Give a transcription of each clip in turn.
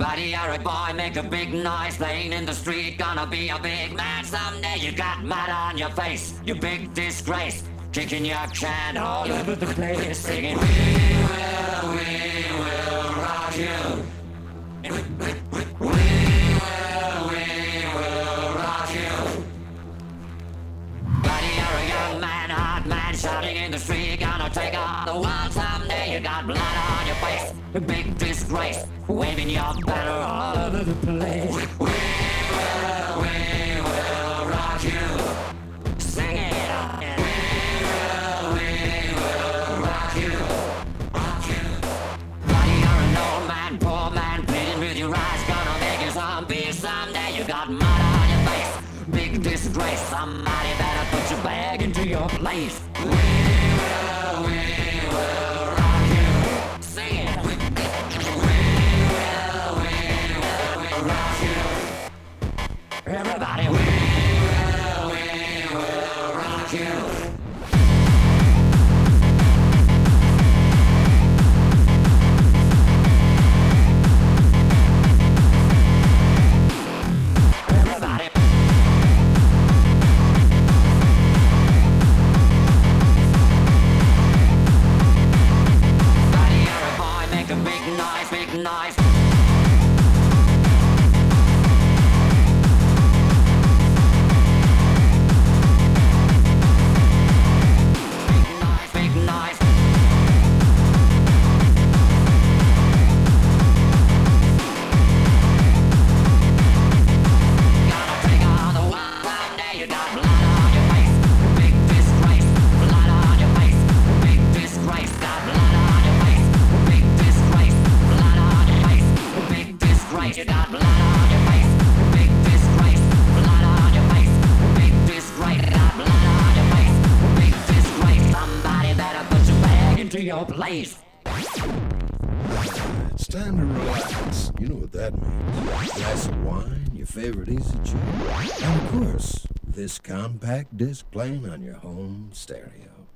Buddy, you're a boy, make a big noise, playing in the street, gonna be a big man someday. You got mud on your face, you big disgrace, kicking your can all over the place, singing, We will, we will rock you. We will, we will rock you. Buddy, you're a young man, hard man, shouting in the street, gonna take on the world someday. You got blood on your face, a big disgrace, waving your banner all over the place. This compact disc playing on your home stereo.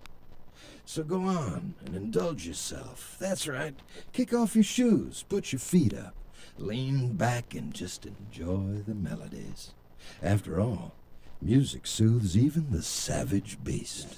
So go on and indulge yourself. That's right. Kick off your shoes, put your feet up, lean back, and just enjoy the melodies. After all, music soothes even the savage beast.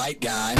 White guy.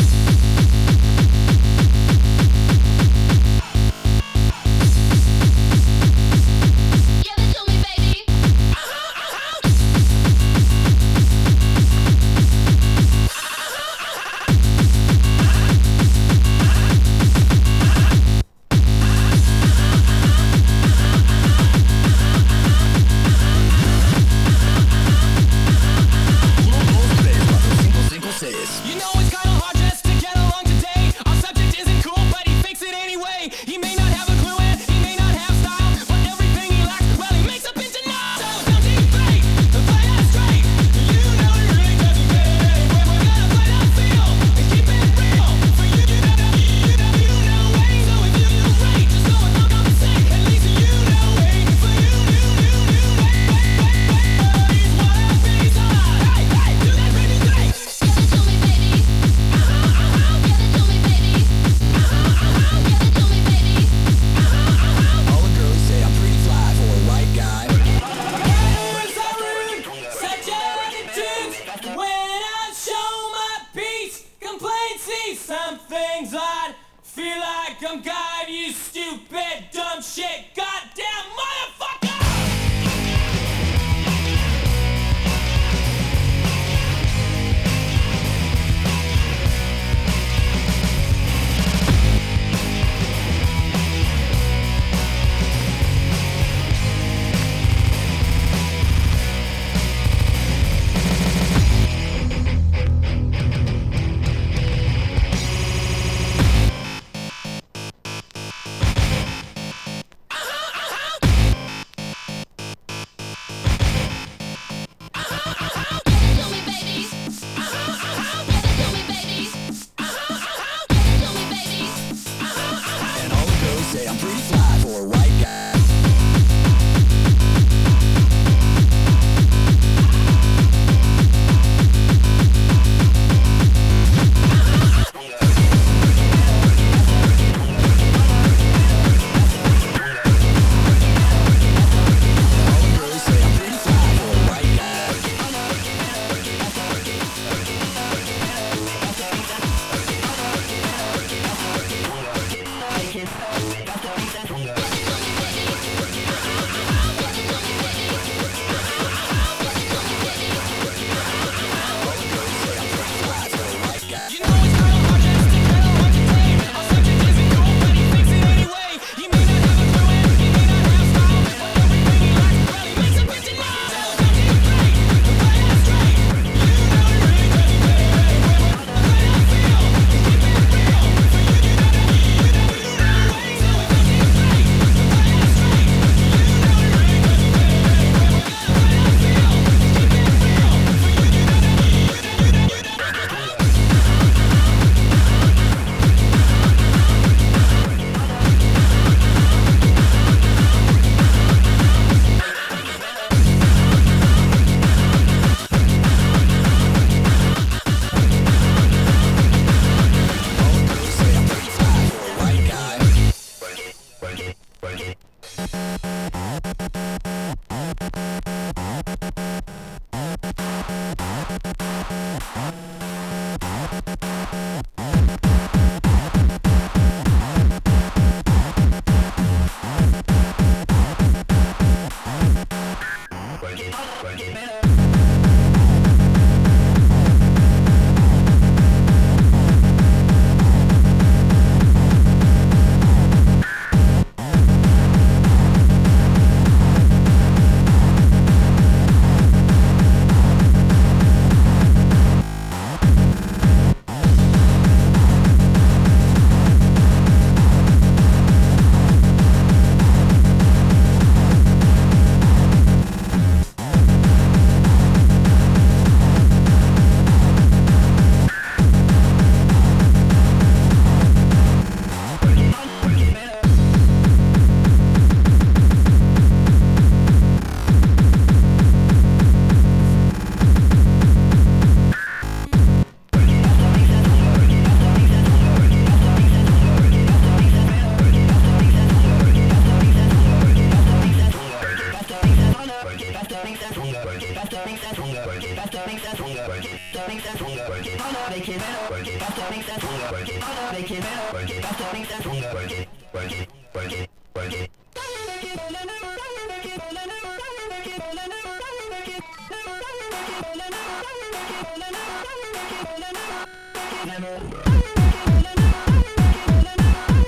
Thank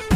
you.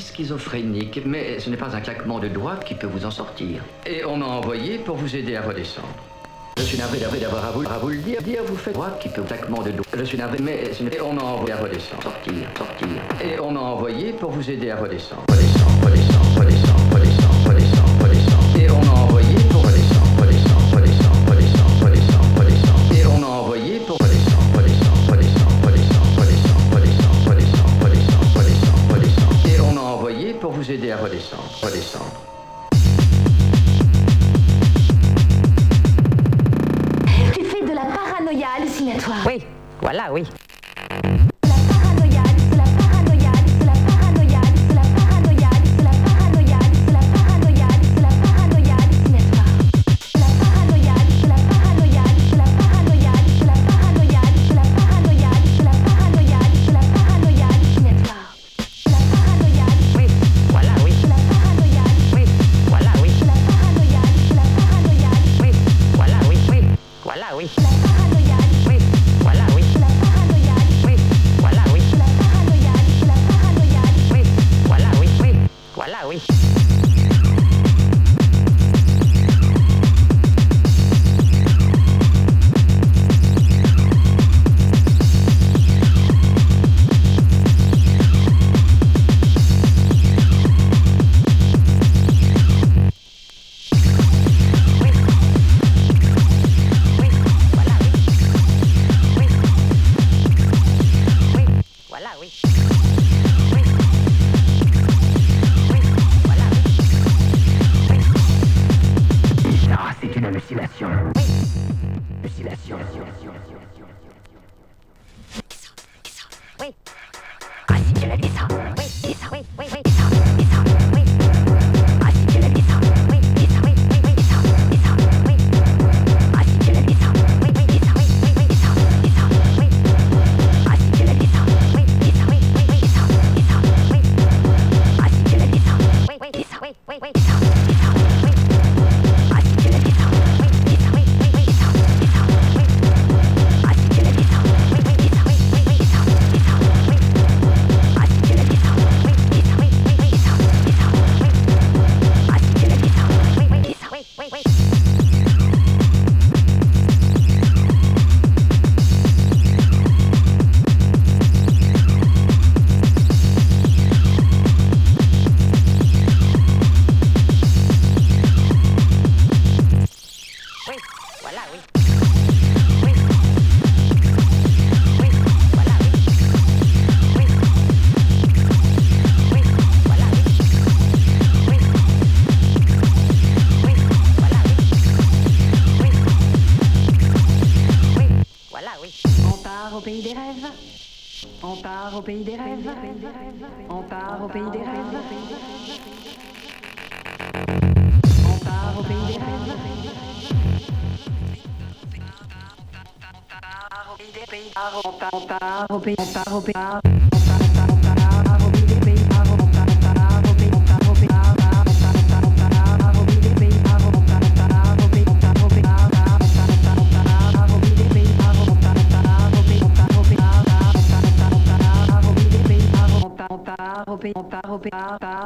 schizophrénique, mais ce n'est pas un claquement de doigts qui peut vous en sortir. Et on m'a envoyé pour vous aider à redescendre. Je suis navré d'avoir à vous, à vous le dire, dire vous faites droit qui peut claquement de doigts? Je suis navré, mais ce n'est... Et on m'a envoyé à redescendre, sortir, sortir. Et on m'a envoyé pour vous aider à redescendre. vous aider à redescendre, redescendre. Tu fais de la paranoïa hallucinatoire? Oui, voilà, oui. Bye.